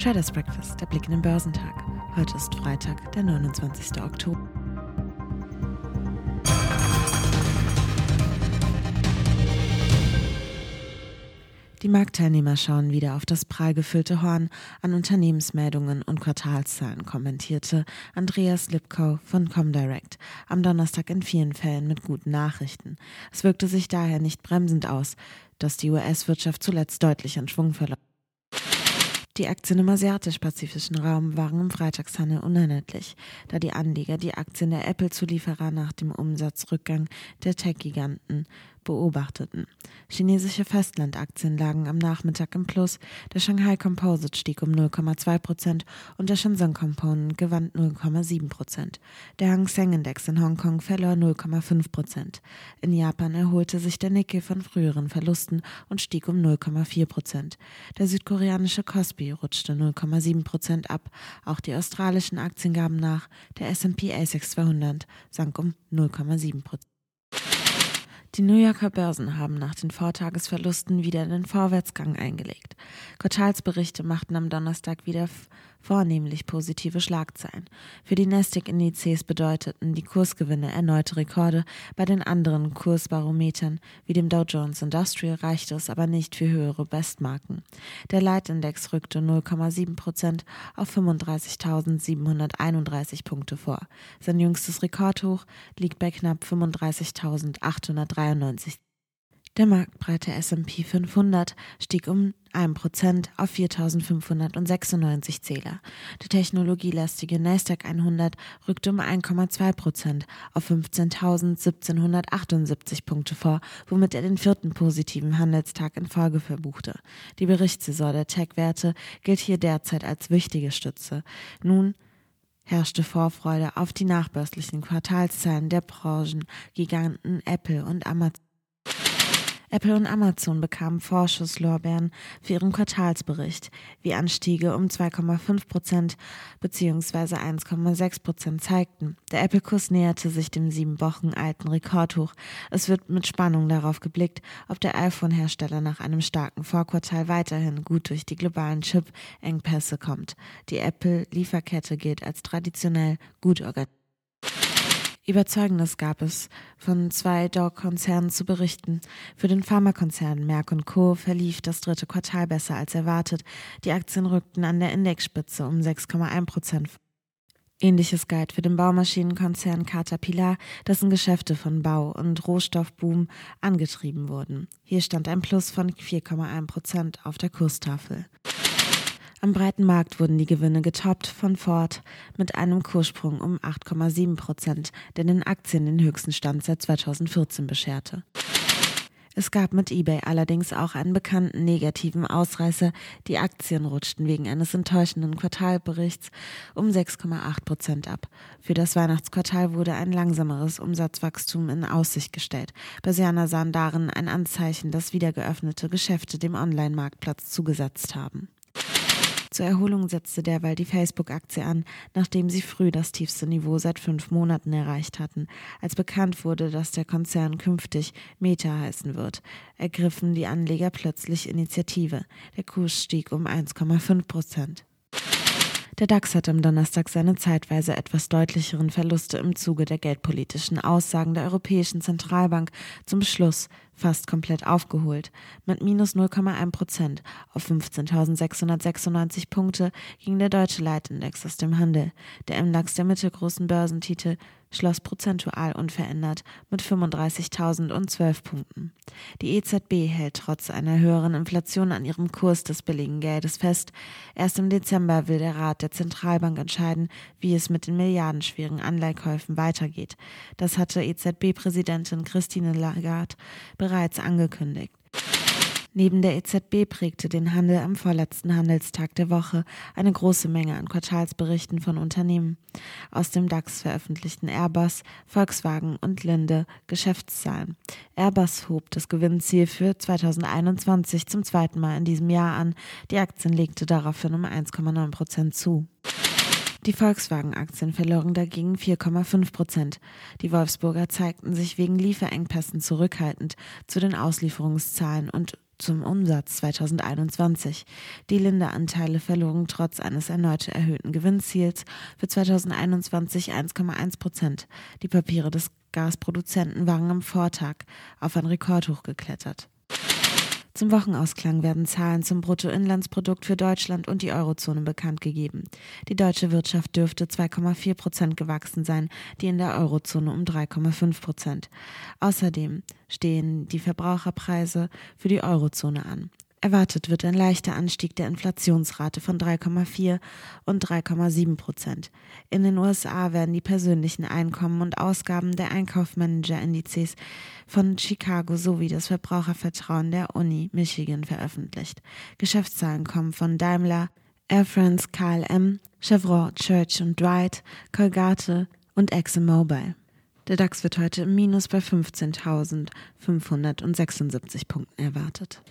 Traders Breakfast, der Blick in den Börsentag. Heute ist Freitag, der 29. Oktober. Die Marktteilnehmer schauen wieder auf das prall gefüllte Horn an Unternehmensmeldungen und Quartalszahlen, kommentierte Andreas Lipkow von Comdirect am Donnerstag in vielen Fällen mit guten Nachrichten. Es wirkte sich daher nicht bremsend aus, dass die US-Wirtschaft zuletzt deutlich an Schwung verlor. Die Aktien im asiatisch-pazifischen Raum waren im Freitagshandel uneinheitlich, da die Anleger die Aktien der Apple-Zulieferer nach dem Umsatzrückgang der Tech-Giganten beobachteten. Chinesische Festlandaktien lagen am Nachmittag im Plus, der Shanghai Composite stieg um 0,2 Prozent und der Shenzhen Component gewann 0,7 Prozent. Der Hang Seng Index in Hongkong verlor 0,5 Prozent. In Japan erholte sich der Nikkei von früheren Verlusten und stieg um 0,4 Prozent. Der südkoreanische Kospi rutschte 0,7 Prozent ab. Auch die australischen Aktien gaben nach. Der S&P ASX 200 sank um 0,7 Prozent. Die New Yorker Börsen haben nach den Vortagesverlusten wieder den Vorwärtsgang eingelegt. Quartalsberichte machten am Donnerstag wieder vornehmlich positive Schlagzeilen. Für die Nasdaq-Indizes bedeuteten die Kursgewinne erneute Rekorde. Bei den anderen Kursbarometern wie dem Dow Jones Industrial reichte es aber nicht für höhere Bestmarken. Der Leitindex rückte 0,7 Prozent auf 35.731 Punkte vor. Sein jüngstes Rekordhoch liegt bei knapp 35.893 der marktbreite S&P 500 stieg um 1% auf 4.596 Zähler. Der technologielastige Nasdaq 100 rückte um 1,2% auf 15.1778 Punkte vor, womit er den vierten positiven Handelstag in Folge verbuchte. Die Berichtssaison der Tech-Werte gilt hier derzeit als wichtige Stütze. Nun herrschte Vorfreude auf die nachbörslichen Quartalszahlen der Branchengiganten Apple und Amazon. Apple und Amazon bekamen Vorschusslorbeeren für ihren Quartalsbericht, wie Anstiege um 2,5 Prozent bzw. 1,6 Prozent zeigten. Der Apple-Kurs näherte sich dem sieben Wochen alten Rekordhoch. Es wird mit Spannung darauf geblickt, ob der iPhone-Hersteller nach einem starken Vorquartal weiterhin gut durch die globalen Chip-Engpässe kommt. Die Apple-Lieferkette gilt als traditionell gut organisiert. Überzeugendes gab es von zwei Dow-Konzernen zu berichten. Für den Pharmakonzern Merck Co. verlief das dritte Quartal besser als erwartet. Die Aktien rückten an der Indexspitze um 6,1 Prozent. Ähnliches galt für den Baumaschinenkonzern Caterpillar, dessen Geschäfte von Bau- und Rohstoffboom angetrieben wurden. Hier stand ein Plus von 4,1 Prozent auf der Kurstafel. Am breiten Markt wurden die Gewinne getoppt von Ford mit einem Kurssprung um 8,7 Prozent, der den Aktien den höchsten Stand seit 2014 bescherte. Es gab mit eBay allerdings auch einen bekannten negativen Ausreißer. Die Aktien rutschten wegen eines enttäuschenden Quartalberichts um 6,8 Prozent ab. Für das Weihnachtsquartal wurde ein langsameres Umsatzwachstum in Aussicht gestellt. Börsianer sahen darin ein Anzeichen, dass wieder geöffnete Geschäfte dem Online-Marktplatz zugesetzt haben. Zur Erholung setzte derweil die Facebook-Aktie an, nachdem sie früh das tiefste Niveau seit fünf Monaten erreicht hatten. Als bekannt wurde, dass der Konzern künftig Meta heißen wird, ergriffen die Anleger plötzlich Initiative. Der Kurs stieg um 1,5 Prozent. Der DAX hat am Donnerstag seine zeitweise etwas deutlicheren Verluste im Zuge der geldpolitischen Aussagen der Europäischen Zentralbank zum Beschluss fast komplett aufgeholt. Mit minus 0,1 Prozent auf 15.696 Punkte ging der deutsche Leitindex aus dem Handel. Der MDAX der mittelgroßen Börsentitel schloss prozentual unverändert mit 35.012 Punkten. Die EZB hält trotz einer höheren Inflation an ihrem Kurs des billigen Geldes fest. Erst im Dezember will der Rat der Zentralbank entscheiden, wie es mit den milliardenschweren Anleihkäufen weitergeht. Das hatte EZB-Präsidentin Christine Lagarde bereits angekündigt. Neben der EZB prägte den Handel am vorletzten Handelstag der Woche eine große Menge an Quartalsberichten von Unternehmen. Aus dem DAX veröffentlichten Airbus, Volkswagen und Linde Geschäftszahlen. Airbus hob das Gewinnziel für 2021 zum zweiten Mal in diesem Jahr an. Die Aktien legte daraufhin um 1,9 Prozent zu. Die Volkswagen-Aktien verloren dagegen 4,5 Prozent. Die Wolfsburger zeigten sich wegen Lieferengpässen zurückhaltend zu den Auslieferungszahlen und zum Umsatz 2021. Die Linde-Anteile verloren trotz eines erneut erhöhten Gewinnziels für 2021 1,1 Prozent. Die Papiere des Gasproduzenten waren am Vortag auf ein Rekordhoch geklettert. Zum Wochenausklang werden Zahlen zum Bruttoinlandsprodukt für Deutschland und die Eurozone bekannt gegeben. Die deutsche Wirtschaft dürfte 2,4 Prozent gewachsen sein, die in der Eurozone um 3,5 Prozent. Außerdem stehen die Verbraucherpreise für die Eurozone an. Erwartet wird ein leichter Anstieg der Inflationsrate von 3,4 und 3,7 Prozent. In den USA werden die persönlichen Einkommen und Ausgaben der Einkaufsmanager-Indizes von Chicago sowie das Verbrauchervertrauen der Uni Michigan veröffentlicht. Geschäftszahlen kommen von Daimler, Air France KLM, Chevron, Church und Dwight, Colgate und ExxonMobil. Der DAX wird heute im Minus bei 15.576 Punkten erwartet.